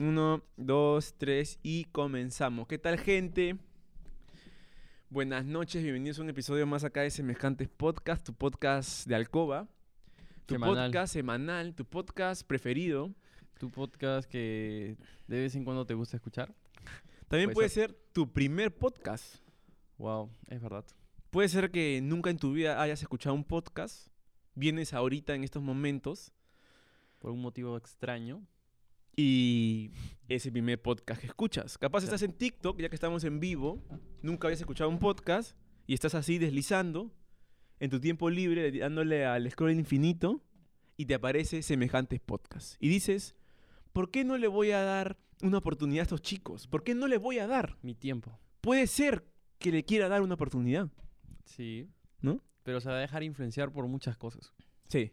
Uno, dos, tres y comenzamos. ¿Qué tal, gente? Buenas noches, bienvenidos a un episodio más acá de Semejantes Podcast, tu podcast de Alcoba. Tu Semanal. podcast semanal, tu podcast preferido. Tu podcast que de vez en cuando te gusta escuchar. También Puede puede ser tu primer podcast. Wow, es verdad. Puede ser que nunca en tu vida hayas escuchado un podcast. Vienes ahorita en estos momentos Por un motivo extraño. Y es el primer podcast que escuchas. Capaz estás en TikTok, ya que estamos en vivo, nunca habías escuchado un podcast y estás así deslizando en tu tiempo libre, dándole al scroll infinito y te aparece semejantes podcasts. Y dices, ¿por qué no le voy a dar una oportunidad a estos chicos? ¿Por qué no les voy a dar? Mi tiempo. Puede ser que le quiera dar una oportunidad, Sí. ¿no? Pero se va a dejar influenciar por muchas cosas. Sí.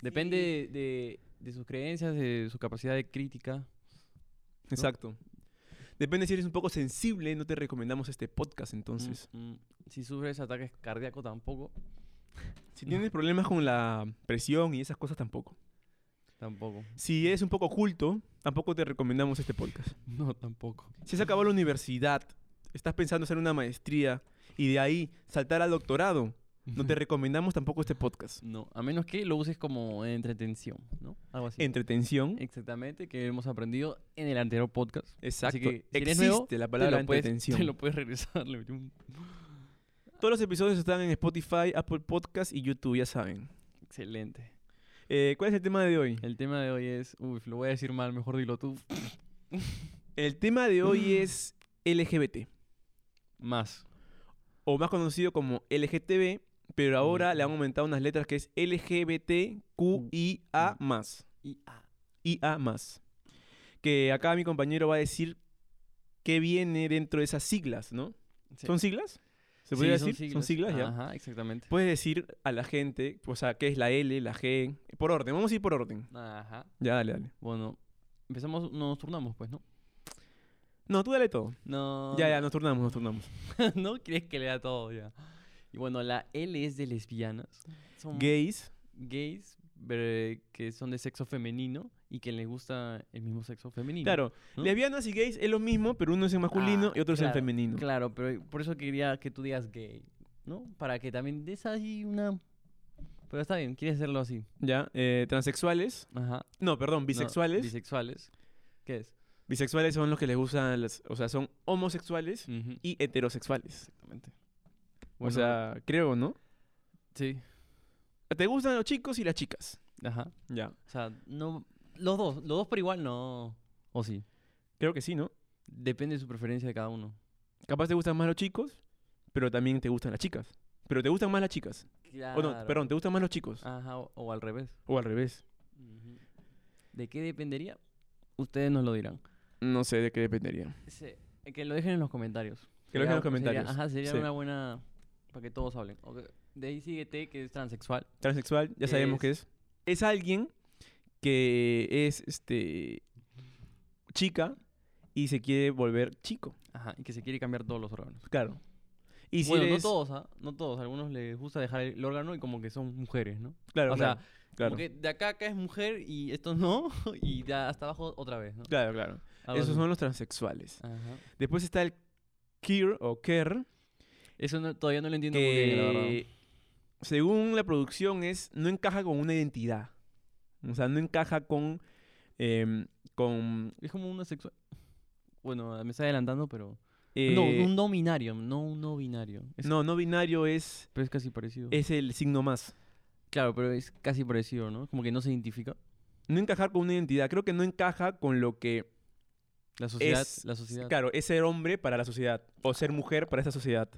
Depende de, de- de sus creencias, de su capacidad de crítica. Exacto. Depende si eres un poco sensible, no te recomendamos este podcast entonces. Mm, mm. Si sufres ataques cardíacos tampoco. Si tienes problemas con la presión y esas cosas tampoco. Tampoco. Si eres un poco oculto, tampoco te recomendamos este podcast. No, tampoco. Si has acabado la universidad, estás pensando hacer una maestría y de ahí saltar al doctorado, no te recomendamos tampoco este podcast. No, a menos que lo uses como entretención, ¿no? Algo así. Entretención. Exactamente, que hemos aprendido en el anterior podcast. Exacto. Así que, si Existe nuevo, la te palabra puedes- entretención. Te lo puedes regresar. Todos los episodios están en Spotify, Apple Podcast y YouTube, ya saben. Excelente. Eh, ¿Cuál es el tema de hoy? El tema de hoy es. Uy, lo voy a decir mal, mejor dilo tú. El tema de hoy es LGBT, Más. o más conocido como LGTB, pero ahora le han aumentado unas letras que es LGBTQIA+. IA más. Que acá mi compañero va a decir qué viene dentro de esas siglas, ¿no? sí. ¿Son siglas? ¿Se Sí, podría son decir? Son siglas, ya. Ajá, exactamente. Puedes decir a la gente, o sea, qué es la L, la G, por orden. Vamos a ir por orden. Ajá. Ya, dale, dale. Bueno, empezamos, nos turnamos, pues, ¿no? No, tú dale todo. No. Ya, ya, nos turnamos, nos turnamos. ¿No quieres que lea todo ya? Y bueno, la L es de lesbianas. Son Gays, gays que son de sexo femenino y que les gusta el mismo sexo femenino. claro. ¿no? Lesbianas y gays es lo mismo, pero uno es en masculino Ah, y otro es en claro, femenino. Claro, pero por eso quería que tú digas gay, ¿no? Para que también des ahí una... Pero está bien, quieres hacerlo así. Ya, eh, transexuales. Ajá. No, perdón, No, bisexuales. bisexuales. ¿Qué es? bisexuales son los que les gustan, las, o sea, son homosexuales y heterosexuales. Exactamente. O sea, creo, ¿no? Sí. ¿Te gustan los chicos y las chicas? Ajá. Ya. O sea, no... Los dos, los dos por igual no... O sí. Creo que sí, ¿no? Depende de su preferencia de cada uno. Capaz te gustan más los chicos, pero también te gustan las chicas. Pero te gustan más las chicas. O no, perdón, te gustan más los chicos. Ajá, o, o al revés. O al revés. ¿De qué dependería? Ustedes nos lo dirán. No sé de qué dependería. Sí, que lo dejen en los comentarios. Que lo dejen en los sería- comentarios, ajá, sería sí. una buena... Para que todos hablen. De ahí sigue T, que es transexual. Transexual, ya ¿Qué sabemos qué es. Es alguien que es este chica y se quiere volver chico. Ajá, y que se quiere cambiar todos los órganos. Claro. Y si bueno, eres- no todos, ¿ah? No todos. A algunos les gusta dejar el órgano y como que son mujeres, ¿no? Claro, o claro, sea, claro. como que de acá a acá es mujer y estos no, y de hasta abajo otra vez, ¿no? Claro, claro. Algo Esos así. son los transexuales. Ajá. Después está el queer o queer, Eso no- todavía no lo entiendo muy bien, la verdad. que según la producción es no encaja con una identidad. O sea, no encaja con em, con Es como una sexual... Bueno, me está adelantando, pero... eh, no, un no binario, no un no binario. Es- no, no binario es Pero es casi parecido. es el signo más. Claro, pero es casi parecido, ¿no? Como que no se identifica. No encajar con una identidad, creo que no encaja con lo que La sociedad, es la sociedad. claro, es ser hombre para la sociedad o ser mujer para esa sociedad.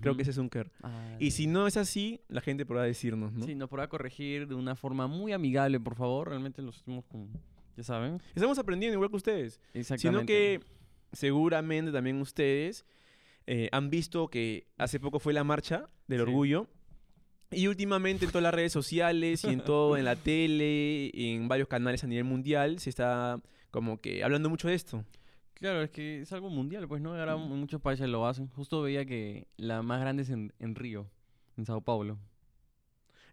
Creo que ese es un queer. Ah, Y si no es así, la gente podrá decirnos, ¿no? Sí, nos podrá corregir de una forma muy amigable, por favor. Realmente lo hacemos con... Ya saben. Estamos aprendiendo igual que ustedes. Exactamente. Sino que seguramente también ustedes eh, han visto que hace poco fue la marcha del Sí. orgullo. Y últimamente en todas las redes sociales y en todo, en la tele, y en varios canales a nivel mundial, se está como que hablando mucho de esto. Claro, es que es algo mundial, pues, ¿no? Ahora en muchos países lo hacen. Justo veía que la más grande es en, en Río, en Sao Paulo.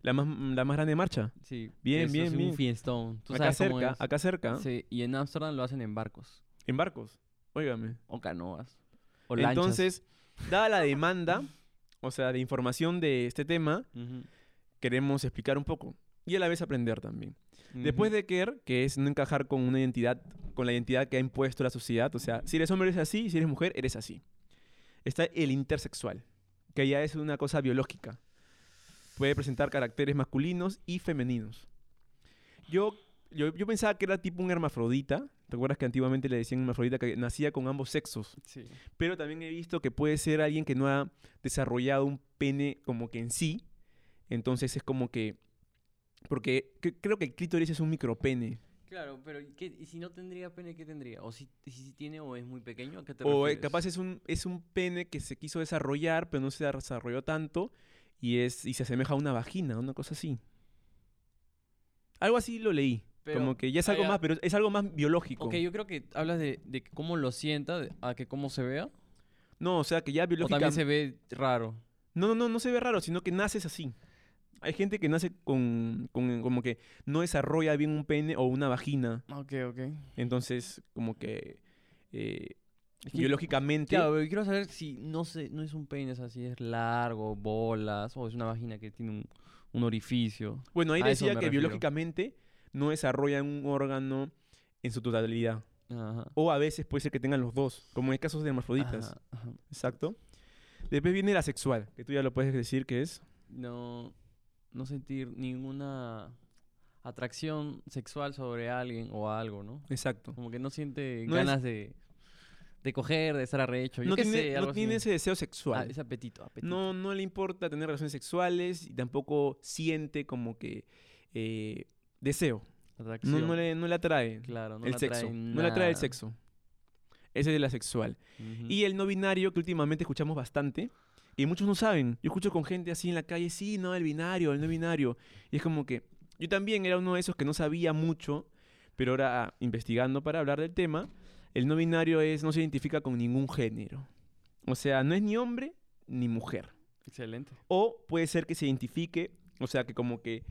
La más, la más grande marcha. Sí. Bien, eso bien, es bien. un fiestón. ¿Tú Acá sabes cómo cerca, es? acá cerca. Sí, y en Ámsterdam lo hacen en barcos. En barcos. Óigame. O canoas. O lanchas. Entonces, dada la demanda, o sea, de información de este tema, queremos explicar un poco. Y a la vez aprender también. Después de Kerr, que es no encajar con una identidad, con la identidad que ha impuesto la sociedad, o sea, si eres hombre eres así, si eres mujer eres así. Está el intersexual, que ya es una cosa biológica. Puede presentar caracteres masculinos y femeninos. Yo, yo, yo pensaba que era tipo un hermafrodita. ¿Te acuerdas que antiguamente le decían hermafrodita que nacía con ambos sexos? Sí. Pero también he visto que puede ser alguien que no ha desarrollado un pene como que en sí. Entonces es como que... Porque cre- creo que el clítoris es un micropene. Claro, pero ¿y, qué- y si no tendría pene, qué tendría? ¿O si, si tiene o es muy pequeño? ¿A qué te O eh, refieres? capaz es un, es un pene que se quiso desarrollar, pero no se desarrolló tanto. Y, es, y se asemeja a una vagina, una cosa así. Algo así lo leí. Pero- como que ya es algo más, pero es algo más biológico. Ok, yo creo que hablas de, de cómo lo sienta, de- a que cómo se vea. No, o sea que ya O también biológicamente... se ve raro. No, no, no, no se ve raro, sino que naces así. Hay gente que nace con, con como que no desarrolla bien un pene o una vagina. Ok, ok. Entonces, como que eh, Es que- biológicamente... Claro, pero quiero saber si no sé, no es un pene, es así, es largo, bolas, o es una vagina que tiene un, un orificio. Bueno, ahí a decía que refiero. biológicamente no desarrolla un órgano en su totalidad. Ajá. O a veces puede ser que tengan los dos, como en casos de hermafroditas. Ajá, ajá. Exacto. Después viene la sexual, que tú ya lo puedes decir que es. No, no sentir ninguna atracción sexual sobre alguien o algo, ¿no? Exacto. Como que no siente No es- ganas de, de coger, de estar arrecho. Yo No qué tiene, sé, no algo tiene así. ese deseo Ah, sexual. ese apetito, apetito. No, no le importa tener relaciones sexuales y tampoco siente como que eh, deseo. No, Atracción. no, le, no le atrae Claro, no el sexo. No le atrae el sexo. Ese es la sexual. Ujú. Y el no binario, que últimamente escuchamos bastante, y muchos no saben. Yo escucho con gente así en la calle, sí, no, el binario, el no binario. Y es como que yo también era uno de esos que no sabía mucho, pero ahora investigando para hablar del tema, el no binario es, no se identifica con ningún género. O sea, no es ni hombre ni mujer. Excelente. O puede ser que se identifique, o sea, que como que,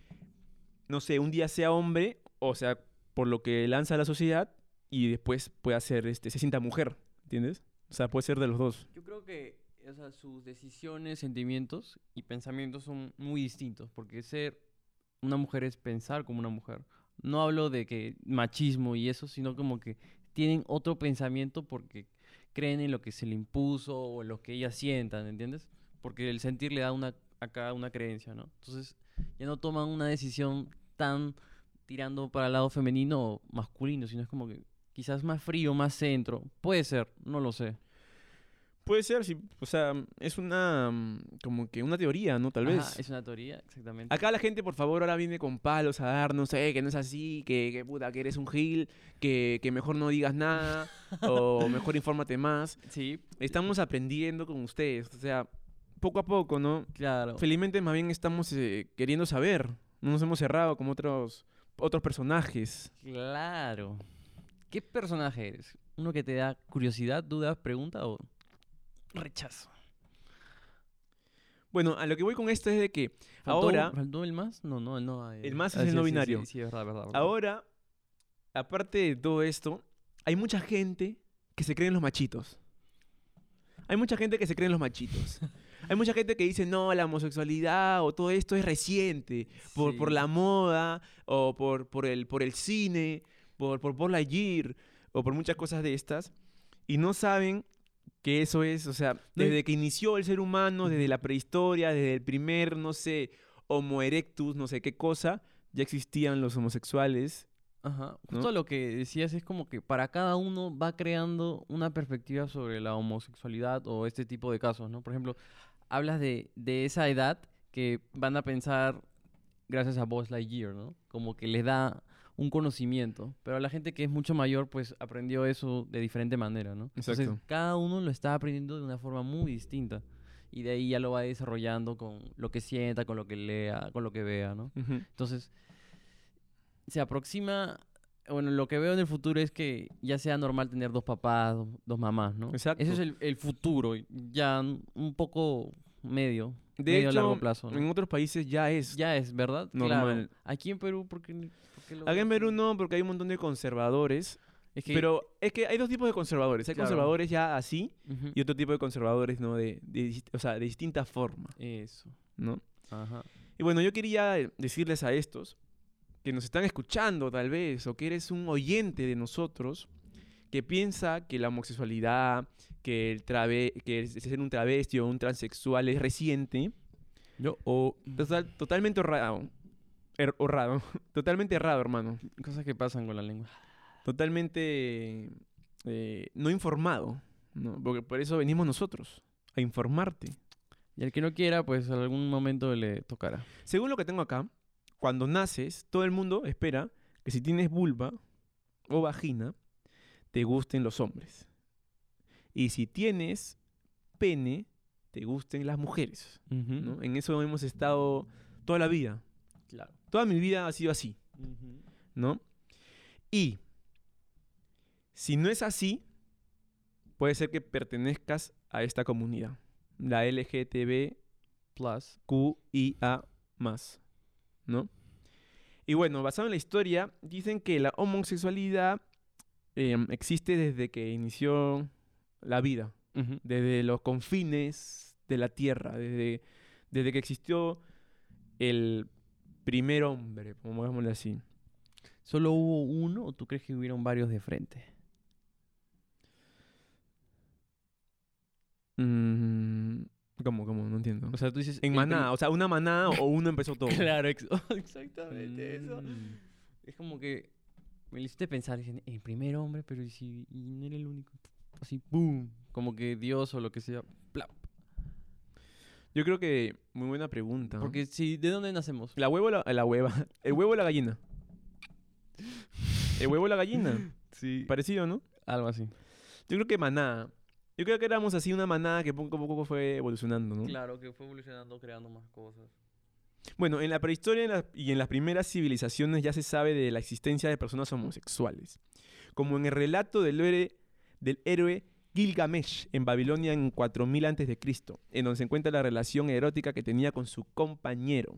no sé, un día sea hombre, o sea, por lo que lanza la sociedad, y después pueda ser, este, se sienta mujer, ¿entiendes? O sea, puede ser de los dos. Yo creo que o sea, sus decisiones, sentimientos y pensamientos son muy distintos, porque ser una mujer es pensar como una mujer. No hablo de que machismo y eso, sino como que tienen otro pensamiento porque creen en lo que se le impuso o en lo que ellas sientan, ¿entiendes? Porque el sentir le da una, a cada una creencia, ¿no? Entonces ya no toman una decisión tan tirando para el lado femenino o masculino, sino es como que quizás más frío, más centro. Puede ser, no lo sé. Puede ser, sí, o sea, es una, mm, como que una teoría, ¿no? Tal Ajá, vez. es una teoría, exactamente. Acá la gente, por favor, ahora viene con palos a darnos, eh, que no es así, que, que puta, que eres un gil, que, que mejor no digas nada, o mejor infórmate más. Sí, Estamos aprendiendo con ustedes, o sea, poco a poco, ¿no? claro. Felizmente más bien estamos eh, queriendo saber, no nos hemos cerrado como otros, otros personajes. Claro. ¿Qué personaje eres? ¿Uno que te da curiosidad, dudas, pregunta o rechazo? Bueno, a lo que voy con esto es de que ¿Faltó- ahora, ¿Faltó el más? No, no, no. El más es ah, el sí, no binario. Sí, sí, verdad, verdad, verdad. ahora, aparte de todo esto, hay mucha gente que se cree en los machitos. Hay mucha gente que se cree en los machitos. Hay mucha gente que dice, no, la homosexualidad o todo esto es reciente, por, por la moda, o por, por, el, por el cine, por, por, por la Year, o por muchas cosas de estas, y no saben que eso es, o sea, desde que inició el ser humano, desde la prehistoria, desde el primer, no sé, Homo erectus, no sé qué cosa, ya existían los homosexuales. Ajá. ¿no? Justo lo que decías es como que para cada uno va creando una perspectiva sobre la homosexualidad o este tipo de casos, ¿no? Por ejemplo, hablas de, de esa edad que van a pensar gracias a Buzz Lightyear, ¿no? Como que les da un conocimiento, pero a la gente que es mucho mayor pues aprendió eso de diferente manera, ¿no? Entonces, Exacto. cada uno lo está aprendiendo de una forma muy distinta y de ahí ya lo va desarrollando con lo que sienta, con lo que lea, con lo que vea, ¿no? Ujú. Entonces, se aproxima, bueno, lo que veo en el futuro es que ya sea normal tener dos papás, dos, dos mamás, ¿no? Exacto. Ese es el, el futuro, ya un poco medio, De medio hecho, largo plazo. ¿no? en otros países ya es. Ya es, ¿verdad? normal. Claro. Aquí en Perú, ¿por qué, lo Acá en? Perú no, porque hay un montón de conservadores. Es que, Pero es que hay dos tipos de conservadores. Hay Claro. conservadores ya así Ujú, y otro tipo de conservadores, ¿no? De, de o sea, de distinta forma, Eso. ¿no? Ajá. Y bueno, yo quería eh, decirles a estos que nos están escuchando tal vez, o que eres un oyente de nosotros, que piensa que la homosexualidad, que el trave que el ser un travesti o un transexual es reciente, Yo, o total- totalmente errado. Er- errado. totalmente errado, hermano. cosas que pasan con la lengua. Totalmente eh, no informado, ¿no? Porque por eso venimos nosotros, a informarte. Y el que no quiera, pues en algún momento le tocará. Según lo que tengo acá, cuando naces, todo el mundo espera que si tienes vulva o vagina, te gusten los hombres. Y si tienes pene, te gusten las mujeres. ¿no? En eso hemos estado toda la vida. Claro. Toda mi vida ha sido así, ¿no? Y si no es así, puede ser que pertenezcas a esta comunidad, la LGTB Plus. QIA más, ¿no? Y bueno, basado en la historia, dicen que la homosexualidad em, existe desde que inició la vida, desde los confines de la tierra, desde, desde que existió el primer hombre, pongámosle así. ¿Solo hubo uno o tú crees que hubieron varios de frente? Mm, ¿Cómo, cómo? No entiendo. O sea, tú dices... en manada, o sea, una manada o uno empezó todo. Claro, ex- exactamente eso. Mm. Es como que me lo hiciste pensar, dicen, el primer hombre, pero ¿y si y no era el único? Así, ¡boom! Como que Dios o lo que sea. plap. Yo creo que muy buena pregunta. Porque si, ¿de dónde nacemos? La huevo o la, la hueva. El huevo o la gallina. El huevo o la gallina. Sí. Parecido, ¿no? Algo así. Yo creo que manada. Yo creo que éramos así una manada que poco a poco fue evolucionando, ¿no? Claro, que fue evolucionando, creando más cosas. Bueno, en la prehistoria en la- y en las primeras civilizaciones ya se sabe de la existencia de personas homosexuales. Como en el relato del héroe, del héroe Gilgamesh en Babilonia en 4000 a.C., en donde se encuentra la relación erótica que tenía con su compañero.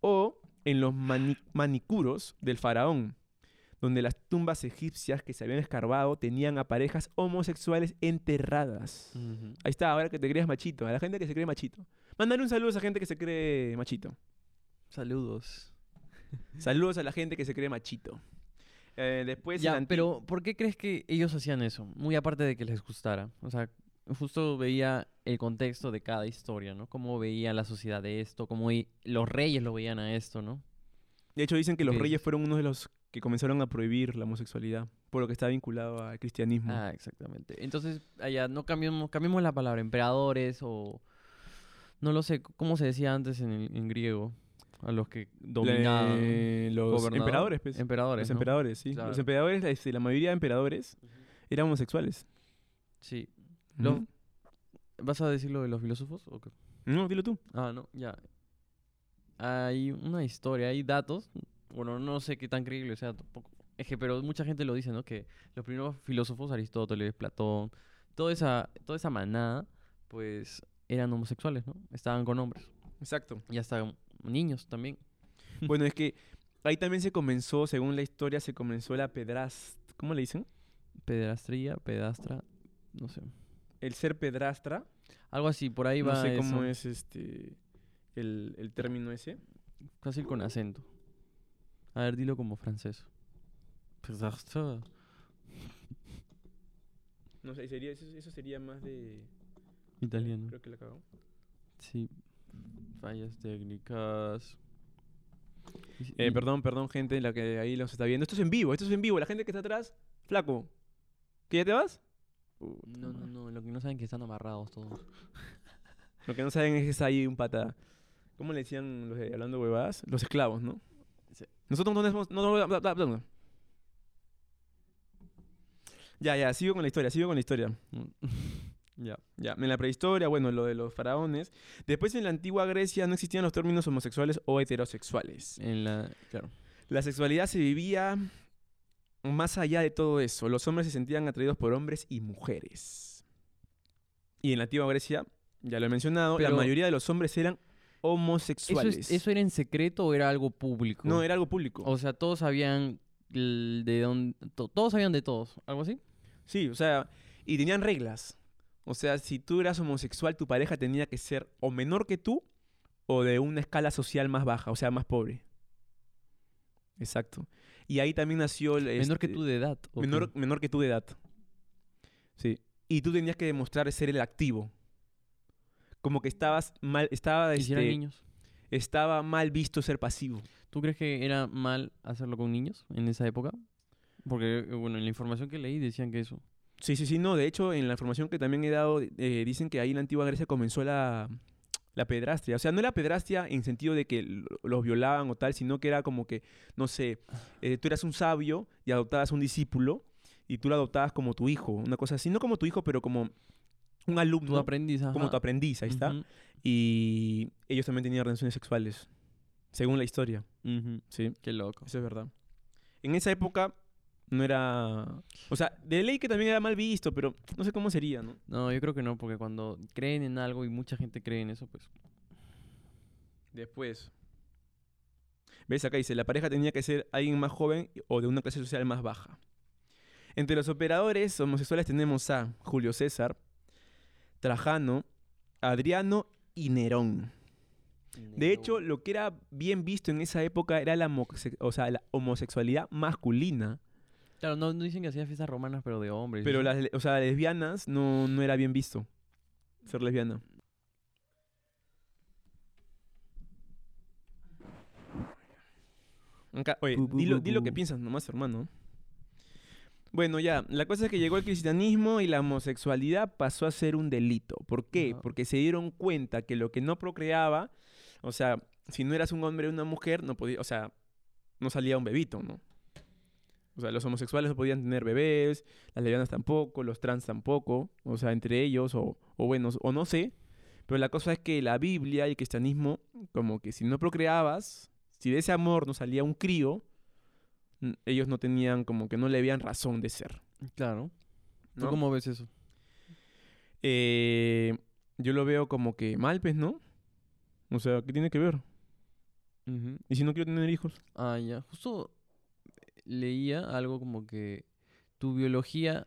O en los mani- manicuros del faraón, donde las tumbas egipcias que se habían escarbado tenían a parejas homosexuales enterradas. Ahí está, ahora que te crees machito, a la gente que se cree machito. Mándale un saludo a esa gente que se cree machito. Saludos. Saludos a la gente que se cree machito. Eh, después ya, pero ¿por qué crees que ellos hacían eso? Muy aparte de que les gustara. O sea, justo veía el contexto de cada historia, ¿no? Cómo veía la sociedad de esto, cómo los reyes lo veían a esto, ¿no? De hecho, dicen que los reyes fueron uno de los que comenzaron a prohibir la homosexualidad, por lo que está vinculado al cristianismo. Ah, exactamente. Entonces, allá no cambiamos, cambiemos la palabra, emperadores o... No lo sé, ¿cómo se decía antes en, el- en griego? A los que dominaban. Le- los emperadores, pues. Emperadores, los ¿no? emperadores, sí. Claro. Los emperadores, este, la mayoría de emperadores eran homosexuales. Sí. ¿Vas a decir lo de los filósofos? o qué? No, dilo tú. Ah, no, ya. Hay una historia, hay datos. Bueno, no sé qué tan creíble sea tampoco. Es que, pero mucha gente lo dice, ¿no? Que los primeros filósofos, Aristóteles, Platón, toda esa, toda esa manada, pues eran homosexuales, ¿no? Estaban con hombres. Exacto. Y hasta niños también. bueno, es que ahí también se comenzó, según la historia, se comenzó la pedrast... ¿Cómo le dicen? Pedrastría, pedastra, no sé. El ser pedrastra. Algo así, por ahí va no sé cómo eso. es este el, el término ese. Fácil con acento. A ver, dilo como francés. Pedastra. No sé, sería, eso, eso sería más de... Italiano. Creo que la cagó. Sí. Fallas técnicas. Eh, y- perdón, perdón, gente, la que ahí los está viendo. Esto es en vivo, esto es en vivo. La gente que está atrás, flaco. ¿Que ya te vas? Puta No, no, no. Lo que no saben que están amarrados todos. Lo que no saben es que está ahí un pata. ¿Cómo le decían los de hablando huevadas? Los esclavos, ¿no? Sí. Nosotros no tenemos... No, no. Ya, ya, sigo con la historia, sigo con la historia. ya. Ya, en la prehistoria, bueno, lo de los faraones. Después en la antigua Grecia no existían los términos homosexuales o heterosexuales. En la. Claro. La sexualidad se vivía más allá de todo eso. Los hombres se sentían atraídos por hombres y mujeres. Y en la antigua Grecia Ya lo he mencionado, la mayoría de los hombres eran ¿Eso, homosexuales. es- ¿Eso era en secreto o era algo público? No, era algo público. O sea, todos sabían de dónde... to- todos sabían de todos, ¿algo así? Sí, o sea, y tenían reglas. O sea, si tú eras homosexual, tu pareja tenía que ser o menor que tú o de una escala social más baja, o sea, más pobre. Exacto. Y ahí también nació el... Menor que este, tú de edad. menor, menor que tú de edad. Sí. Y tú tenías que demostrar ser el activo. Como que estabas mal, estaba, ¿Y si eran este, niños? estaba mal visto ser pasivo. ¿Tú crees que era mal hacerlo con niños en esa época? Porque, eh, bueno, en la información que leí decían que eso. Sí, sí, sí, no. De hecho, en la información que también he dado, eh, dicen que ahí en la antigua Grecia comenzó la, la pedrastia. O sea, no era pedrastia en sentido de que lo- los violaban o tal, sino que era como que, no sé, eh, tú eras un sabio y adoptabas un discípulo y tú lo adoptabas como tu hijo, una cosa así. No como tu hijo, pero como un Tu alumno, aprendiz, como tu aprendiz, ahí está. Y ellos también tenían relaciones sexuales, según la historia. Sí, Qué loco. eso es verdad. En esa época no era... O sea, de ley que también era mal visto, pero no sé cómo sería, ¿no? No, yo creo que no, porque cuando creen en algo y mucha gente cree en eso, pues... Después. ¿Ves? Acá dice, la pareja tenía que ser alguien más joven o de una clase social más baja. Entre los operadores homosexuales tenemos a Julio César, Trajano, Adriano y Nerón. De hecho, lo que era bien visto en esa época era la, o sea, la homosexualidad masculina. Claro, no, no dicen que hacía fiestas romanas, pero de hombres. Pero las o sea, lesbianas no, no era bien visto ser lesbiana. Acá- oye, Bu, bu, di lo, bu, di lo que piensas nomás, hermano. Bueno, ya, la cosa es que llegó el cristianismo y la homosexualidad pasó a ser un delito. ¿Por qué? Porque se dieron cuenta que lo que no procreaba, o sea, si no eras un hombre o una mujer, no podía, o sea, no salía un bebito, ¿no? O sea, los homosexuales no podían tener bebés, las lesbianas tampoco, los trans tampoco, o sea, entre ellos, o, o bueno, o no sé. Pero la cosa es que la Biblia y el cristianismo, como que si no procreabas, si de ese amor no salía un crío, n- ellos no tenían, como que no le veían razón de ser. Claro. ¿Tú cómo ves eso? Eh, yo lo veo como que mal, pues, ¿no? O sea, ¿qué tiene que ver? ¿Y si no quiero tener hijos? Ah, ya. Justo leía algo como que tu biología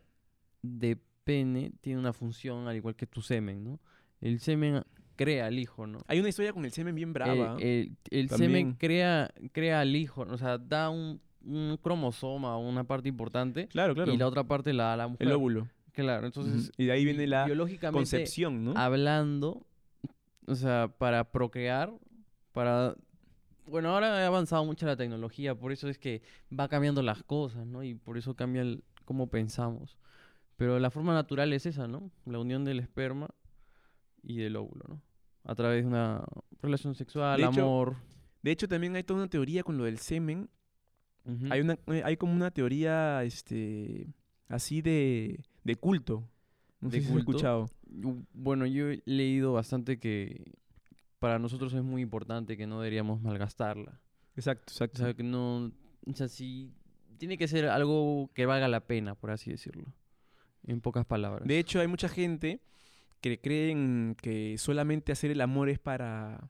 de pene tiene una función al igual que tu semen, ¿no? El semen crea al hijo, ¿no? Hay una historia con el semen bien brava. el el semen crea, crea al hijo, o sea, da un, un cromosoma, una parte importante, claro, claro. y la otra parte la da la mujer. el óvulo. Claro, entonces. Y de ahí viene la biológicamente concepción, ¿no? hablando, o sea, para procrear, para... Bueno, ahora ha avanzado mucho la tecnología, por eso es que va cambiando las cosas, ¿no? Y por eso cambia el, cómo pensamos. Pero la forma natural es esa, ¿no? La unión del esperma y del óvulo, ¿no? A través de una relación sexual, De hecho, amor. De hecho, también hay toda una teoría con lo del semen. Hay, una, eh, hay como una teoría, este, así de, de culto. No ¿De sé si has culto? escuchado. U- Bueno, yo he leído bastante que para nosotros es muy importante que no deberíamos malgastarla. Exacto, O exacto. sea, que no. O sea, sí. Tiene que ser algo que valga la pena, por así decirlo. En pocas palabras. De hecho, hay mucha gente que creen que solamente hacer el amor es para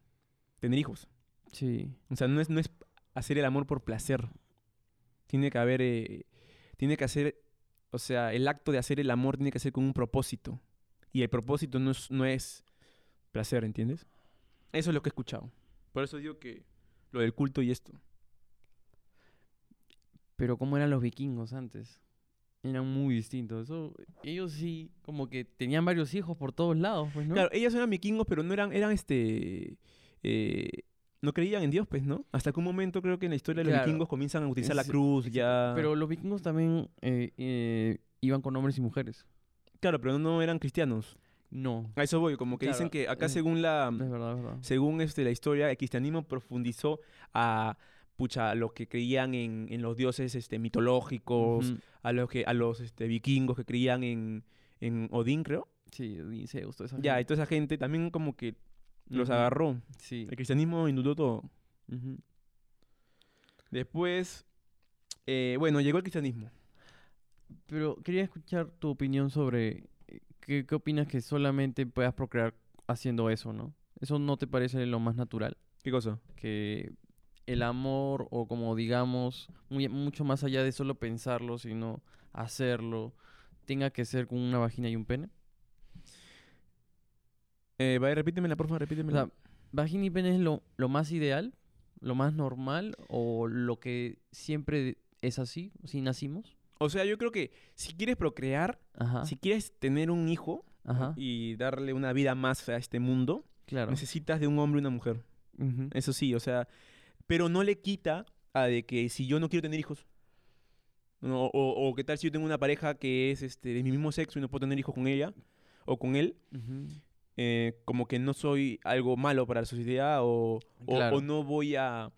tener hijos. Sí. O sea, no es, no es hacer el amor por placer. Tiene que haber, eh, tiene que hacer, o sea, el acto de hacer el amor tiene que ser con un propósito. Y el propósito no es, no es placer, ¿entiendes? Eso es lo que he escuchado. Por eso digo que lo del culto y esto. Pero ¿cómo eran los vikingos antes? Eran muy distintos. Eso, ellos sí, como que tenían varios hijos por todos lados, pues, ¿no? Claro, ellos eran vikingos, pero no eran, eran este, eh, no creían en Dios, pues, ¿no? Hasta que un momento creo que en la historia de los Claro. vikingos comienzan a utilizar la cruz, ya. Pero los vikingos también eh, eh, iban con hombres y mujeres. Claro, pero no eran cristianos. No. A eso voy, como que dicen que acá es- según la, Es verdad, es verdad. según este, la historia, el cristianismo profundizó a pucha, a los que creían en, en los dioses este, mitológicos, a los que, a los este, vikingos que creían en, en Odín, creo. Sí, Odín, Zeus, toda esa Ya, y gente. toda esa gente también como que los agarró. Sí. El cristianismo inundó todo. Después, eh, bueno, llegó el cristianismo. Pero quería escuchar tu opinión sobre qué, qué opinas que solamente puedas procrear haciendo eso, ¿no? ¿Eso no te parece lo más natural? ¿Qué cosa? Que el amor, o como digamos, muy- mucho más allá de solo pensarlo, sino hacerlo, tenga que ser con una vagina y un pene. Eh, vaya, repítemela, por favor, O repítemela. sea, vagina y pene es lo, lo más ideal, lo más normal, o lo que siempre es así, si nacimos. O sea, yo creo que si quieres procrear, Ajá. si quieres tener un hijo Ajá. y darle una vida más a este mundo, Claro. necesitas de un hombre y una mujer. Eso sí, o sea, pero no le quita a de que si yo no quiero tener hijos, no, o, o qué tal si yo tengo una pareja que es este, de mi mismo sexo y no puedo tener hijos con ella o con él, eh, como que no soy algo malo para la sociedad o, o- Claro. o no voy a...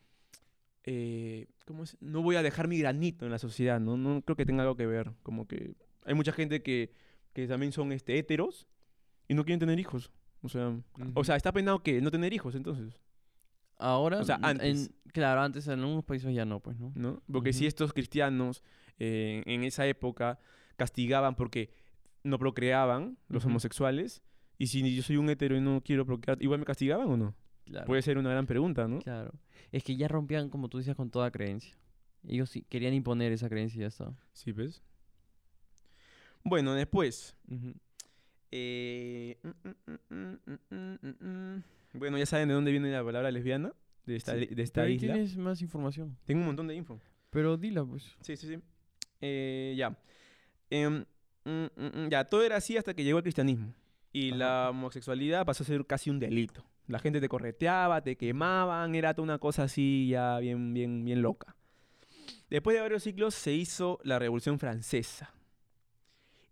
eh, ¿cómo es? No voy a dejar mi granito en la sociedad, ¿no? No creo que tenga algo que ver. Como que hay mucha gente que, que también son este, heteros y no quieren tener hijos. O sea, o sea, está penado que no tener hijos entonces, Ahora, o sea, antes. en- claro, antes en algunos países ya no, pues, ¿no? ¿no? Porque si estos cristianos eh, en esa época castigaban porque no procreaban los homosexuales, y si yo soy un hetero y no quiero procrear, ¿igual me castigaban o no? Claro. Puede ser una gran pregunta, ¿no? Claro. Es que ya rompían, como tú decías, con toda creencia. Ellos sí querían imponer esa creencia y ya está. Sí, ¿ves? Bueno, después. Eh, mm, mm, mm. Bueno, ya saben de dónde viene la palabra lesbiana, de esta, Sí, de esta Pero isla. tienes más información. Tengo un montón de info. Pero dila, pues. Sí, sí, sí. Eh, ya. Em, ya, todo era así hasta que llegó el cristianismo. Y Ajá. la homosexualidad pasó a ser casi un delito. La gente te correteaba, te quemaban, era toda una cosa así ya bien, bien, bien loca. Después de varios siglos se hizo la Revolución Francesa.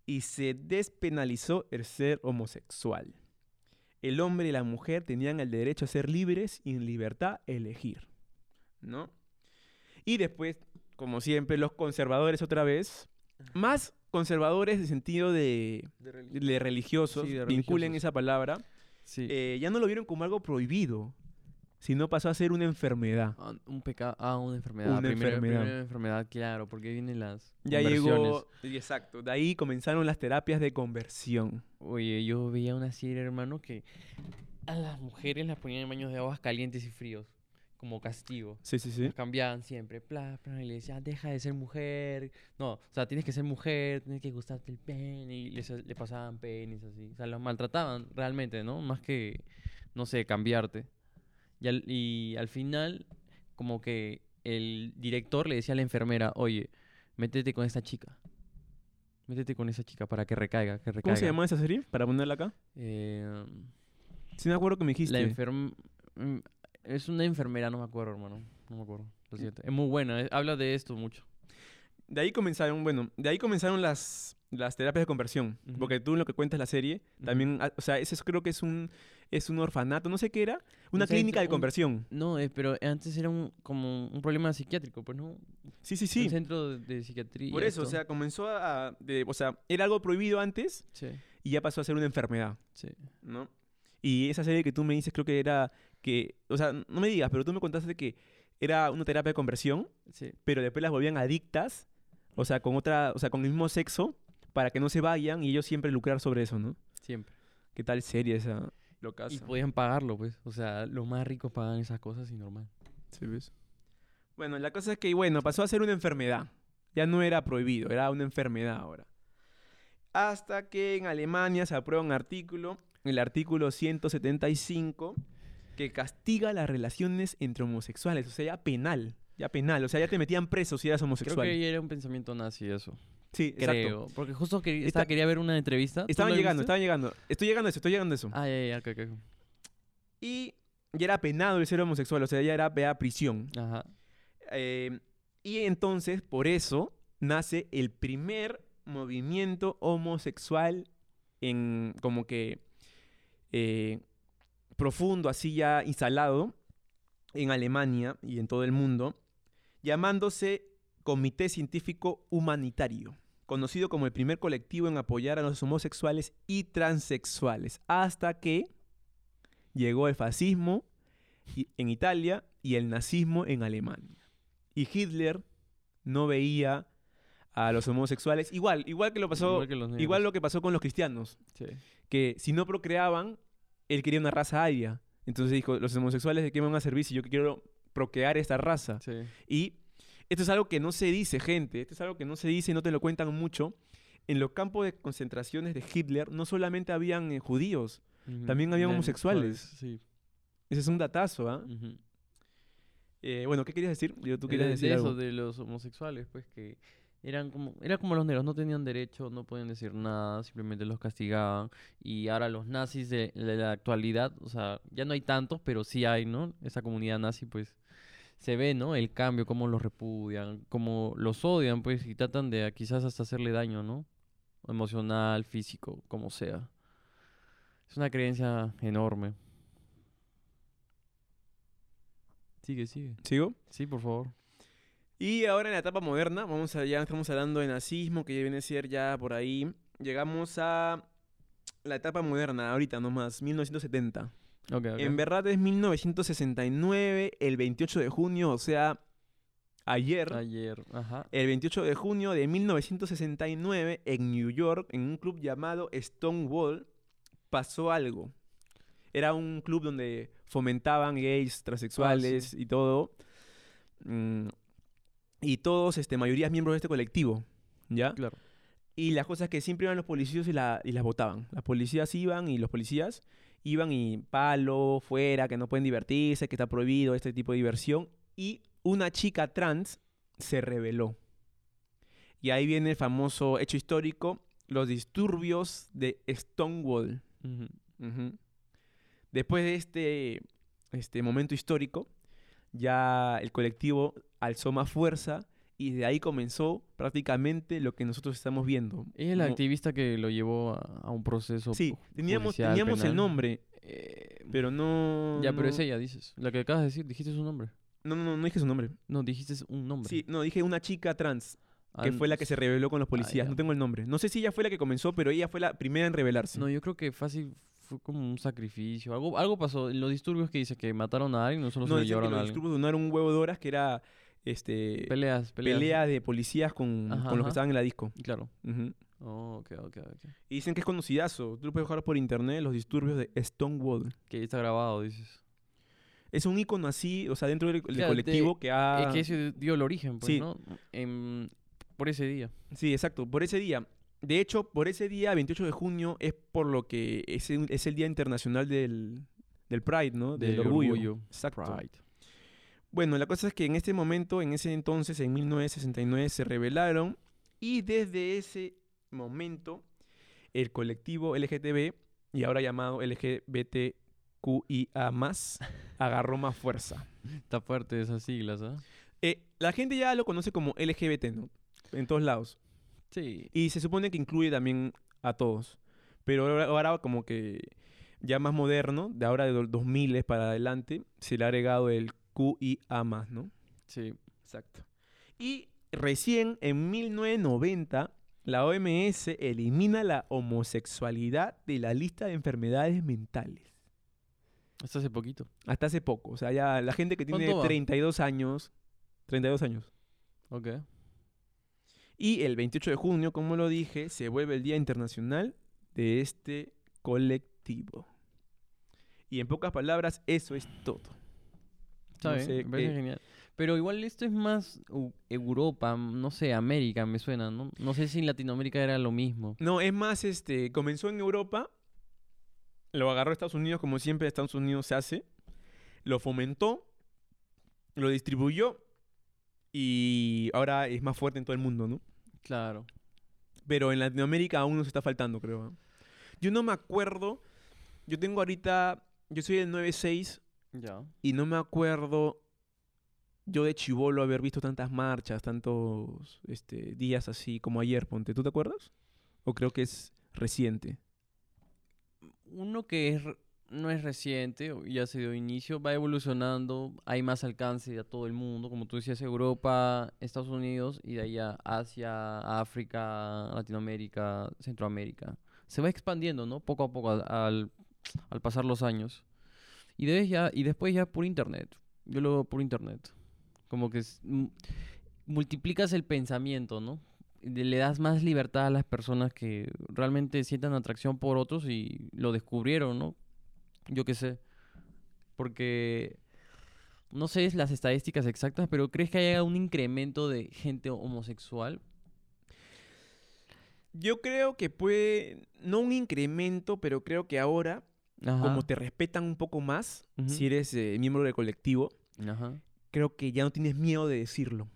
Y se despenalizó el ser homosexual. El hombre y la mujer tenían el derecho a ser libres y en libertad elegir. ¿No? Y después, como siempre, los conservadores otra vez, más conservadores en sentido de, de religiosos, Sí, de vinculen religiosos. esa palabra, Sí. eh, ya no lo vieron como algo prohibido, sino pasó a ser una enfermedad. Ah, un pecado. Ah, una enfermedad. Una enfermedad. enfermedad, claro, porque vienen las. Ya llegó, exacto, de ahí comenzaron las terapias de conversión. Oye, yo veía una serie, hermano, que a las mujeres las ponían en baños de aguas calientes y fríos, como castigo. Sí, sí, sí. Las cambiaban siempre, pla, pla, y le decían, deja de ser mujer. No, o sea, tienes que ser mujer, tienes que gustarte el pene, y les- le pasaban penes así. O sea, los maltrataban realmente, ¿no? Más que, no sé, cambiarte. Y al, y al final, como que el director le decía a la enfermera, oye, métete con esta chica. Métete con esa chica para que recaiga, que recaiga. ¿Cómo se llama esa serie? Para ponerla acá. Eh, Sí me acuerdo que me dijiste. la enferm... mm, Es una enfermera, no me acuerdo, hermano. No me acuerdo. Lo siento. Es muy buena. eh, Habla de esto mucho. De ahí comenzaron, bueno, de ahí comenzaron las, las terapias de conversión. Ujú. Porque tú en lo que cuentas la serie, también, ah, o sea, ese es- creo que es un, es un orfanato, no sé qué era, una centro- clínica de un- conversión. No, eh, pero antes era un, como un problema psiquiátrico, pues no. Sí, sí, sí. Un centro de, de psiquiatría. Por eso, o esto. sea, comenzó a, de- o sea, era algo prohibido antes Sí, y ya pasó a ser una enfermedad, sí. ¿no? Y esa serie que tú me dices creo que era que, o sea, no me digas, pero tú me contaste que era una terapia de conversión, Sí. pero después las volvían adictas, o sea, con otra, o sea, con el mismo sexo, para que no se vayan y ellos siempre lucrar sobre eso, ¿no? Siempre. ¿Qué tal serie esa Y locaza? podían pagarlo, pues. O sea, los más ricos pagan esas cosas y normal. Sí, ¿ves? Bueno, la cosa es que, bueno, pasó a ser una enfermedad. Ya no era prohibido, era una enfermedad ahora. Hasta que en Alemania se aprueba un artículo, el artículo 175, que castiga las relaciones entre homosexuales. O sea, ya penal. Ya penal. O sea, ya te metían preso si eras Creo homosexual. que era un pensamiento nazi eso. Sí, exacto. Creo. Porque justo que, estaba- quería ver una entrevista. ¿Tú Estaban llegando, viste? estaban llegando. Estoy llegando a eso, estoy llegando a eso. Ah, ya, ya, ok, ok, ok. Y ya era penado el ser homosexual, o sea, ya era ya prisión. Ajá. Eh, y entonces, por eso, nace el primer movimiento homosexual en como que eh, profundo, así ya instalado en Alemania y en todo el mundo, llamándose Comité Científico Humanitario, conocido como el primer colectivo en apoyar a los homosexuales y transexuales, hasta que llegó el fascismo en Italia y el nazismo en Alemania. Y Hitler no veía a los homosexuales igual, igual que lo pasó, Igual que igual lo que pasó con los cristianos, Sí. que si no procreaban él quería una raza aria. Entonces dijo, los homosexuales de qué me van a servir si yo quiero procrear esta raza. Sí. Y esto es algo que no se dice, gente. Esto es algo que no se dice y no te lo cuentan mucho. En los campos de concentraciones de Hitler no solamente habían eh, judíos. También habían homosexuales. Sí. ese es un datazo, ¿ah? Eh, bueno, ¿qué querías decir? Yo, tú De- querías de, decir eso, algo. de los homosexuales, pues que eran como, era como los negros, no tenían derecho, no podían decir nada, simplemente los castigaban. Y ahora los nazis de, de la actualidad, o sea, ya no hay tantos, pero sí hay, ¿no? Esa comunidad nazi, pues, se ve, ¿no? El cambio, cómo los repudian, cómo los odian, pues, y tratan de quizás hasta hacerle daño, ¿no? Emocional, físico, como sea. Es una creencia enorme. Sigue, sigue. ¿Sigo? Sí, por favor. Y ahora en la etapa moderna, vamos a, ya estamos hablando de nazismo, que viene a ser ya por ahí. Llegamos a la etapa moderna, ahorita nomás, 1970. Ok, ok. En verdad es 1969, el 28 de junio, o sea, ayer. Ayer, ajá. El 28 de junio de 1969, en New York, en un club llamado Stonewall, pasó algo. Era un club donde fomentaban gays, transexuales y todo. Mm, y todos, este, mayorías miembros de este colectivo, ¿ya? Claro. Y las cosas que siempre iban los policías y, la, y las votaban. Las policías iban y los policías iban y palo, fuera, que no pueden divertirse, que está prohibido este tipo de diversión. Y una chica trans se rebeló. Y ahí viene el famoso hecho histórico, los disturbios de Stonewall. Después de este, este momento histórico, ya el colectivo alzó más fuerza y de ahí comenzó prácticamente lo que nosotros estamos viendo. Ella es la Como- activista que lo llevó a, a un proceso. Sí, teníamos, judicial, teníamos el nombre, Eh, pero no... ya, pero es ella, dices. La que acabas de decir, dijiste su nombre. No, no, no, no dije su nombre. No, dijiste un nombre. Sí, no, dije una chica trans, que Ah, fue la que se rebeló con los policías. ya. no tengo el nombre. No sé si ella fue la que comenzó, pero ella fue la primera en rebelarse. No, yo creo que fácil fue como un sacrificio. Algo, algo pasó en los disturbios que dice que mataron a alguien, no solo no, se que llevaron a los alguien. disturbios donaron un huevo de horas que era este, Peleas, peleas. pelea de policías con, Ajá, con los que estaban en la disco. Claro. Oh, ok, ok, ok. Y dicen que es conocidazo. Tú lo puedes buscar por internet, los disturbios de Stonewall. Que ahí está grabado, dices. Es un icono así, o sea, dentro del, de- colectivo que ha... Es que ese dio el origen, pues, Sí. ¿no? En- por ese día. Sí, exacto, por ese día. De hecho, por ese día, 28 de junio, es por lo que es, el- es el Día Internacional del, del Pride, ¿no? Del, Del orgullo. orgullo. Exacto. Pride. Bueno, la cosa es que en este momento, en ese entonces, en 1969, se rebelaron y desde ese momento el colectivo LGTB, y ahora llamado LGBTQIA+, agarró más fuerza. Está fuerte esas siglas, ¿ah? Eh, la gente ya lo conoce como LGBT, ¿no? En todos lados. Sí. Y se supone que incluye también a todos. Pero ahora, ahora como que ya más moderno, de ahora de los 2000 para adelante, se le ha agregado el QIA+, ¿no? Sí. Exacto. Y recién en 1990, la OMS elimina la homosexualidad de la lista de enfermedades mentales. Hasta hace poquito. Hasta hace poco. O sea, ya la gente que tiene ¿Cuánto va? 32 años, 32 años. Ok. Y el 28 de junio, como lo dije, se vuelve el Día Internacional de este colectivo. Y en pocas palabras, eso es todo. Está No bien, sé me parece qué- genial. Pero igual esto es más Europa, no sé, América me suena, ¿no? No sé si en Latinoamérica era lo mismo. No, es más, este, comenzó en Europa, lo agarró Estados Unidos, como siempre Estados Unidos se hace, lo fomentó, lo distribuyó y ahora es más fuerte en todo el mundo, ¿no? Claro. Pero en Latinoamérica aún nos está faltando, creo. ¿ah? Yo no me acuerdo, yo tengo ahorita, yo soy del 96 Ya. y no me acuerdo yo de chivolo haber visto tantas marchas, tantos este, días así como ayer, ponte. ¿Tú te acuerdas? ¿O creo que es reciente? Uno que es, no es reciente, ya se dio inicio, va evolucionando, hay más alcance a todo el mundo, como tú decías, Europa, Estados Unidos y de ahí a Asia, África, Latinoamérica, Centroamérica. Se va expandiendo, ¿no? Poco a poco al, al pasar los años. Y, después ya por internet. Yo lo veo por internet. Como que es- m- multiplicas el pensamiento, ¿no? Le das más libertad a las personas que realmente sientan atracción por otros y lo descubrieron, ¿no? Yo qué sé. Porque no sé las estadísticas exactas, pero ¿crees que haya un incremento de gente homosexual? Yo creo que puede, no un incremento, pero creo que ahora, como Ajá. te respetan un poco más, Ujú. si eres eh, miembro del colectivo, Ajá. creo que ya no tienes miedo de decirlo.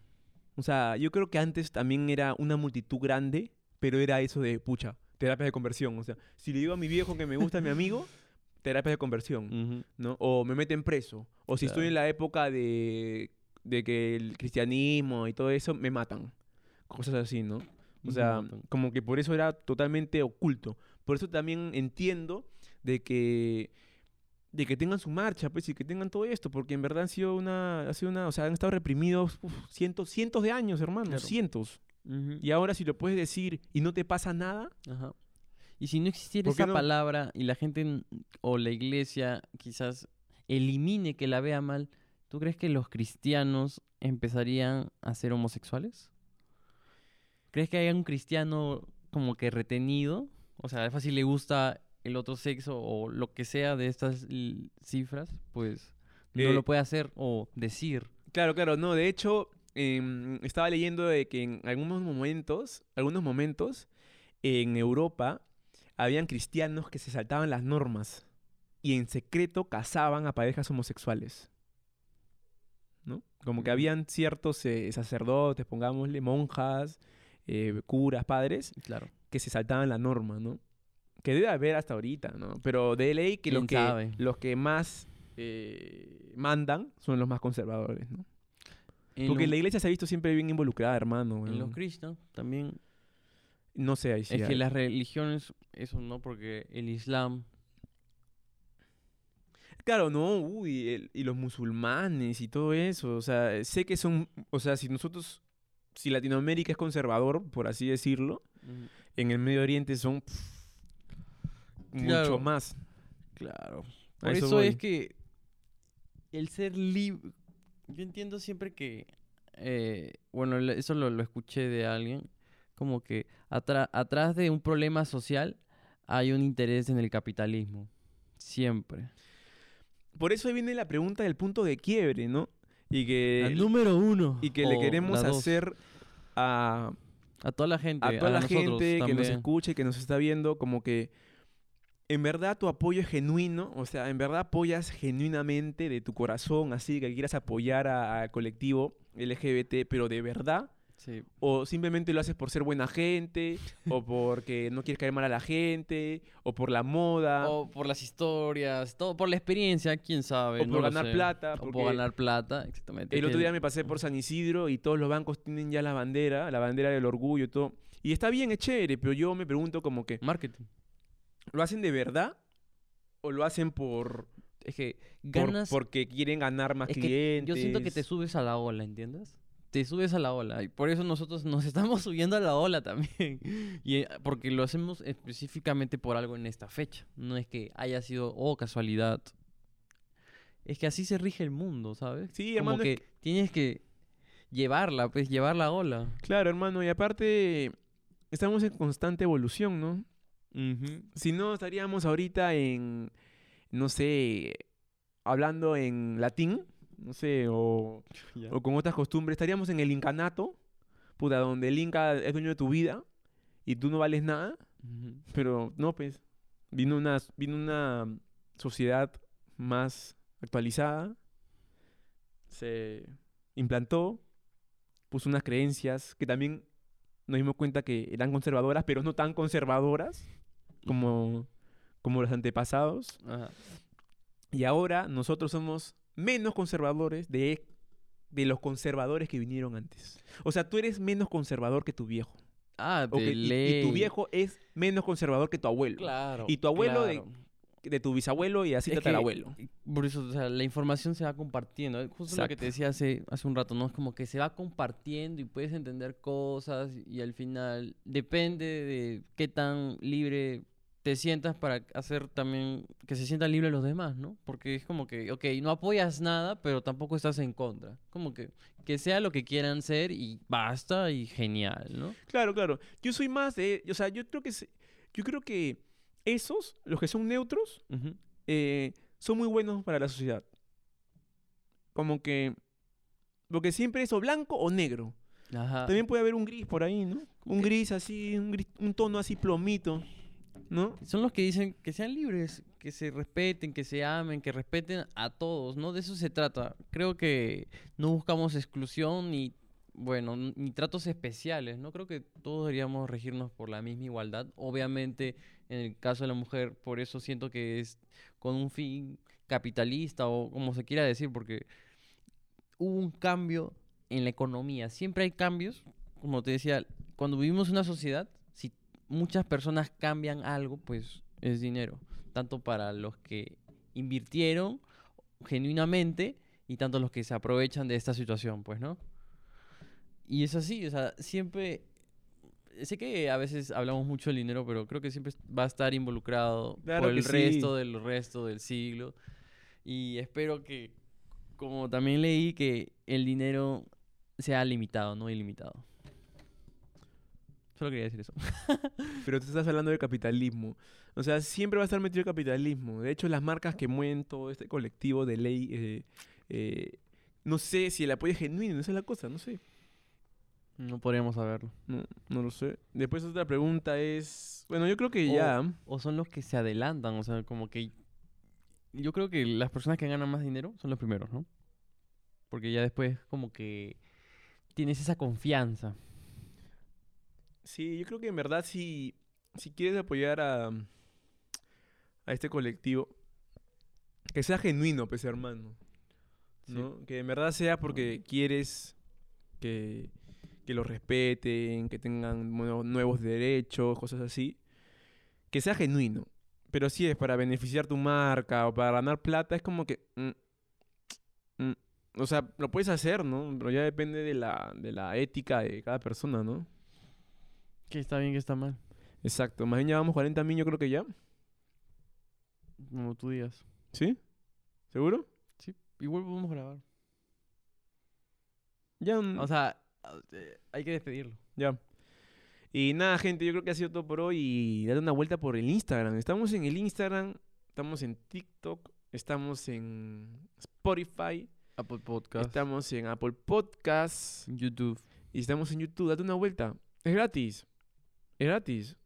O sea, yo creo que antes también era una multitud grande, pero era eso de, pucha, terapia de conversión. O sea, si le digo a mi viejo que me gusta mi amigo, terapia de conversión, Ujú. ¿no? O me meten preso. O si estoy Claro. en la época de, de que el cristianismo y todo eso, me matan. Cosas así, ¿no? O sea, como que por eso era totalmente oculto. Por eso también entiendo de que de que tengan su marcha, pues, y que tengan todo esto, porque en verdad han sido una, ha sido una, o sea, han estado reprimidos uf, cientos, cientos de años, hermano, Claro. cientos. Y ahora si lo puedes decir y no te pasa nada, Ajá. Y si no existiera ¿Por qué esa no? palabra y la gente o la iglesia quizás elimine que la vea mal, ¿tú crees que los cristianos empezarían a ser homosexuales? ¿Crees que haya un cristiano como que retenido? O sea, es fácil le gusta el otro sexo o lo que sea de estas cifras, pues no Eh, lo puede hacer o decir. Claro, claro, no, de hecho, em, estaba leyendo de que en algunos momentos, algunos momentos, en Europa, habían cristianos que se saltaban las normas y en secreto casaban a parejas homosexuales. ¿No? Como que Ujú. habían ciertos eh, sacerdotes, pongámosle, monjas, eh, curas, padres, Claro. que se saltaban la norma, ¿no? Que debe haber hasta ahorita, ¿no? Pero de ley que, los, ¿Quién que los que más eh, mandan son los más conservadores, ¿no? En Porque lo- la iglesia se ha visto siempre bien involucrada, hermano. en los cristianos también No sé, ahí sí es que las religiones, eso no, porque el Islam, Claro, no, uy, el- y los musulmanes y todo eso. O sea, sé que son. O sea, si nosotros. Si Latinoamérica es conservador, por así decirlo, mm, en el Medio Oriente son. Mucho más. claro. Por eso eso, es que el ser libre, yo entiendo siempre que, eh, bueno, eso lo, lo escuché de alguien, como que atrás de un problema social hay un interés en el capitalismo, siempre. Por eso ahí viene la pregunta del punto de quiebre, ¿no? Y que. Al número uno. Y que le queremos hacer a, a toda la gente, a toda la gente que nos escuche, que nos está viendo, como que en verdad tu apoyo es genuino, o sea, en verdad apoyas genuinamente de tu corazón, así que quieras apoyar al colectivo LGBT, pero de verdad, Sí. o simplemente lo haces por ser buena gente, o porque no quieres caer mal a la gente, o por la moda, o, O por las historias, todo por la experiencia, quién sabe. no por ganar sé. plata. O por ganar plata, exactamente. el otro día me pasé por San Isidro y todos los bancos tienen ya la bandera, la bandera del orgullo y todo. Y está bien, es chévere, pero yo me pregunto como que, Marketing. ¿Lo hacen de verdad? ¿O lo hacen por, Es que por- ganas. porque quieren ganar más es que clientes? yo siento que te subes a la ola, ¿entiendes? Te subes a la ola. Y por eso nosotros nos estamos subiendo a la ola también. Y eh, porque lo hacemos específicamente por algo en esta fecha. No es que haya sido, oh, casualidad. Es que así se rige el mundo, ¿sabes? Sí, Como hermano, es que tienes que llevarla, pues, llevar la ola. Claro, hermano, y aparte estamos en constante evolución, ¿no? Si no, estaríamos ahorita en, no sé, hablando en latín, no sé, o, o con otras costumbres. Estaríamos en el incanato, puta, donde el inca es dueño de tu vida y tú no vales nada. Pero no, pues, vino una, vino una sociedad más actualizada, se implantó, puso unas creencias que también nos dimos cuenta que eran conservadoras, pero no tan conservadoras como, como los antepasados. Ajá. Y ahora nosotros somos menos conservadores de, de los conservadores que vinieron antes. O sea, tú eres menos conservador que tu viejo. Ah, de que- y- y, ley. tu viejo es menos conservador que tu abuelo. Claro. Y tu abuelo de- claro. De tu bisabuelo y así Es hasta el que- abuelo. Por eso, o sea, la información se va compartiendo. Justo lo que te decía hace, hace un rato, ¿no? Es como que se va compartiendo y puedes entender cosas y al final depende de qué tan libre te sientas para hacer también que se sientan libres los demás, ¿no? Porque es como que, ok, no apoyas nada, pero tampoco estás en contra. Como que que sea lo que quieran ser y basta y genial, ¿no? Claro, claro. Yo soy más de... O sea, yo creo que... yo creo que esos, los que son neutros, eh, son muy buenos para la sociedad. Como que... Porque siempre es o blanco o negro. Ajá. También puede haber un gris por ahí, ¿no? Un gris así, un, gris- un tono así plomito, ¿no? Son los que dicen que sean libres, que se respeten, que se amen, que respeten a todos, ¿no? De eso se trata. Creo que no buscamos exclusión ni, bueno, ni tratos especiales, ¿no? Creo que todos deberíamos regirnos por la misma igualdad. Obviamente, en el caso de la mujer, por eso siento que es con un fin capitalista o como se quiera decir, porque hubo un cambio en la economía. Siempre hay cambios, como te decía, cuando vivimos una sociedad, muchas personas cambian algo, pues es dinero. Tanto para los que invirtieron genuinamente y tanto los que se aprovechan de esta situación, pues, ¿no? Y es así, o sea, siempre... Sé que a veces hablamos mucho del dinero, pero creo que siempre va a estar involucrado Claro por el sí. resto del resto del siglo. Y espero que, como también leí, que el dinero sea limitado, no ilimitado. Solo quería decir eso. Pero tú estás hablando de capitalismo. O sea, siempre va a estar metido el capitalismo. De hecho, las marcas que mueven todo este colectivo de ley, eh, eh, no sé si el apoyo es genuino, esa es la cosa, no sé. No podríamos saberlo. No, no lo sé. Después otra pregunta es, bueno, yo creo que O- ya... O son los que se adelantan, o sea, como que... Yo creo que las personas que ganan más dinero son los primeros, ¿no? Porque ya después como que tienes esa confianza. Sí, yo creo que en verdad si, si quieres apoyar a, a este colectivo, que sea genuino, pues hermano. Sí. ¿no? Que en verdad sea porque quieres que, que lo respeten, que tengan nuevo- nuevos derechos, cosas así. Que sea genuino. Pero si es para beneficiar tu marca o para ganar plata, es como que... mm, mm, o sea, lo puedes hacer, ¿no? Pero ya depende de la, de la ética de cada persona, ¿no? Que está bien, que está mal. Exacto. Más bien llevamos 40 mil, yo creo que ya. Como tú digas. ¿Sí? ¿Seguro? Sí, igual podemos grabar. Ya. mm, O sea, eh, hay que despedirlo. Ya. Y nada, gente, yo creo que ha sido todo por hoy. Y date una vuelta por el Instagram. Estamos en el Instagram, estamos en TikTok, estamos en Spotify, Apple Podcast. estamos en Apple Podcasts YouTube. y estamos en YouTube. Date una vuelta. Es gratis. Es gratis.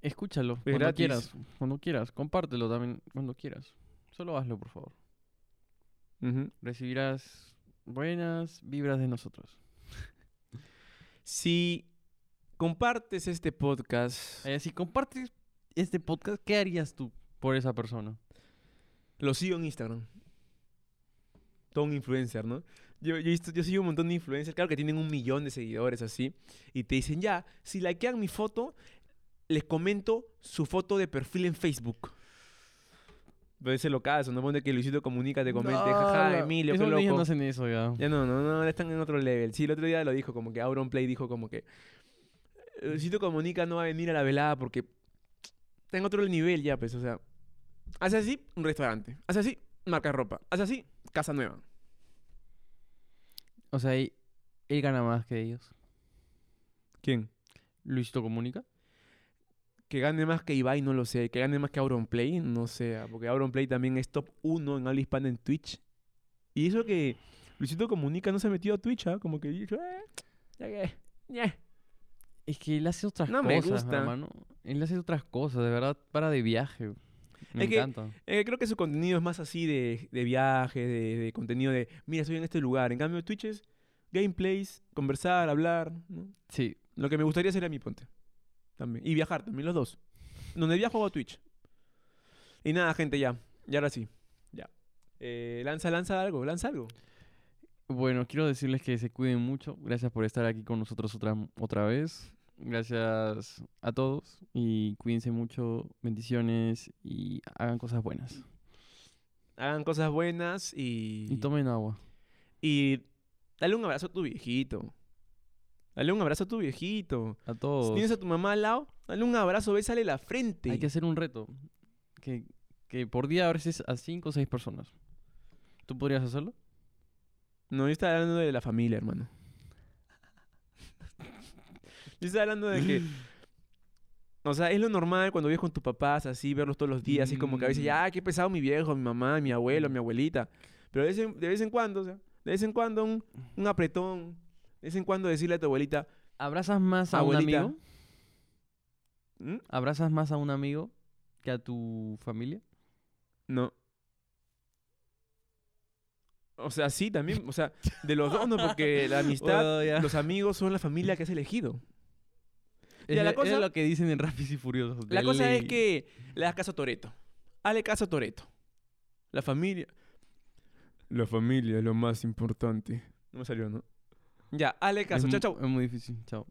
Escúchalo cuando gratis. quieras. Cuando quieras. Compártelo también cuando quieras. Solo hazlo, por favor. Recibirás buenas vibras de nosotros. Si compartes este podcast, Eh, si compartes este podcast, ¿qué harías tú por esa persona? lo sigo en Instagram. Todo un influencer, ¿no? Yo, yo, yo sigo un montón de influencers, claro que tienen un millón de seguidores así, y te dicen, ya, si likean mi foto, les comento su foto de perfil en Facebook. Puede ser lo caso, no pone que Luisito Comunica te comente, jaja, Emilio, qué Esos loco. no hacen eso ya. Ya no, no, no, están en otro level. Sí, el otro día lo dijo, como que Auron Play dijo como que Luisito Comunica no va a venir a la velada porque está en otro nivel ya, pues, o sea, hace así, un restaurante, hace así, marca ropa, hace así, casa nueva. O sea, él, él gana más que ellos. ¿Quién? Luisito Comunica. Que gane más que Ibai, no lo sé. Que gane más que Auron Play, no sé. Porque Auron Play también es top 1 en habla hispana en Twitch. Y eso que Luisito Comunica no se metió a Twitch, ¿ah? Como que dijo, eh, ya que, ñe". Es que él hace otras No me cosas, gusta. hermano. Él hace otras cosas, de verdad, para de viaje. Me Es que- encanta. Eh, creo que su contenido es más así de, de viaje, de, de contenido de, mira, estoy en este lugar. En cambio, Twitch es gameplays, conversar, hablar. ¿no? Sí, Lo que me gustaría hacer a mi ponte. También. Y viajar también, los dos. Donde viajo hago Twitch. Y nada, gente, ya. Y ahora sí. Ya. Eh, lanza, lanza algo, lanza algo. Bueno, quiero decirles que se cuiden mucho. Gracias por estar aquí con nosotros otra, otra vez. Gracias a todos y cuídense mucho. Bendiciones y hagan cosas buenas. Hagan cosas buenas y. Y tomen agua. y dale un abrazo a tu viejito. Dale un abrazo a tu viejito. A Si todos. tienes a tu mamá al lado, dale un abrazo, bésale la frente. Hay que hacer un reto. Que, que por día abraces a cinco o seis personas. ¿Tú podrías hacerlo? No, yo estaba hablando de la familia, hermano. Yo estaba hablando de que O sea, es lo normal cuando vives con tus papás, así, verlos todos los días, así como que a veces, Mm. ya, qué pesado mi viejo, mi mamá, mi abuelo, mi abuelita. Pero de vez en, de vez en cuando, o sea, de vez en cuando un, un apretón, de vez en cuando decirle a tu abuelita, ¿Abrazas más a Abuelita. un amigo? "¿Mm? ¿Abrazas más a un amigo que a tu familia? no. O sea, sí, también, o sea, de los dos, no, porque la amistad, ya. los amigos son la familia que has elegido. Es, la es cosa- lo que dicen en Rápidos y Furiosos. La cosa es que le das caso a Toreto. Hazle caso a Toreto. La familia. La familia es lo más importante. No me salió, ¿no? Ya, hazle Es caso. Chao, chao. Es muy difícil. Chao.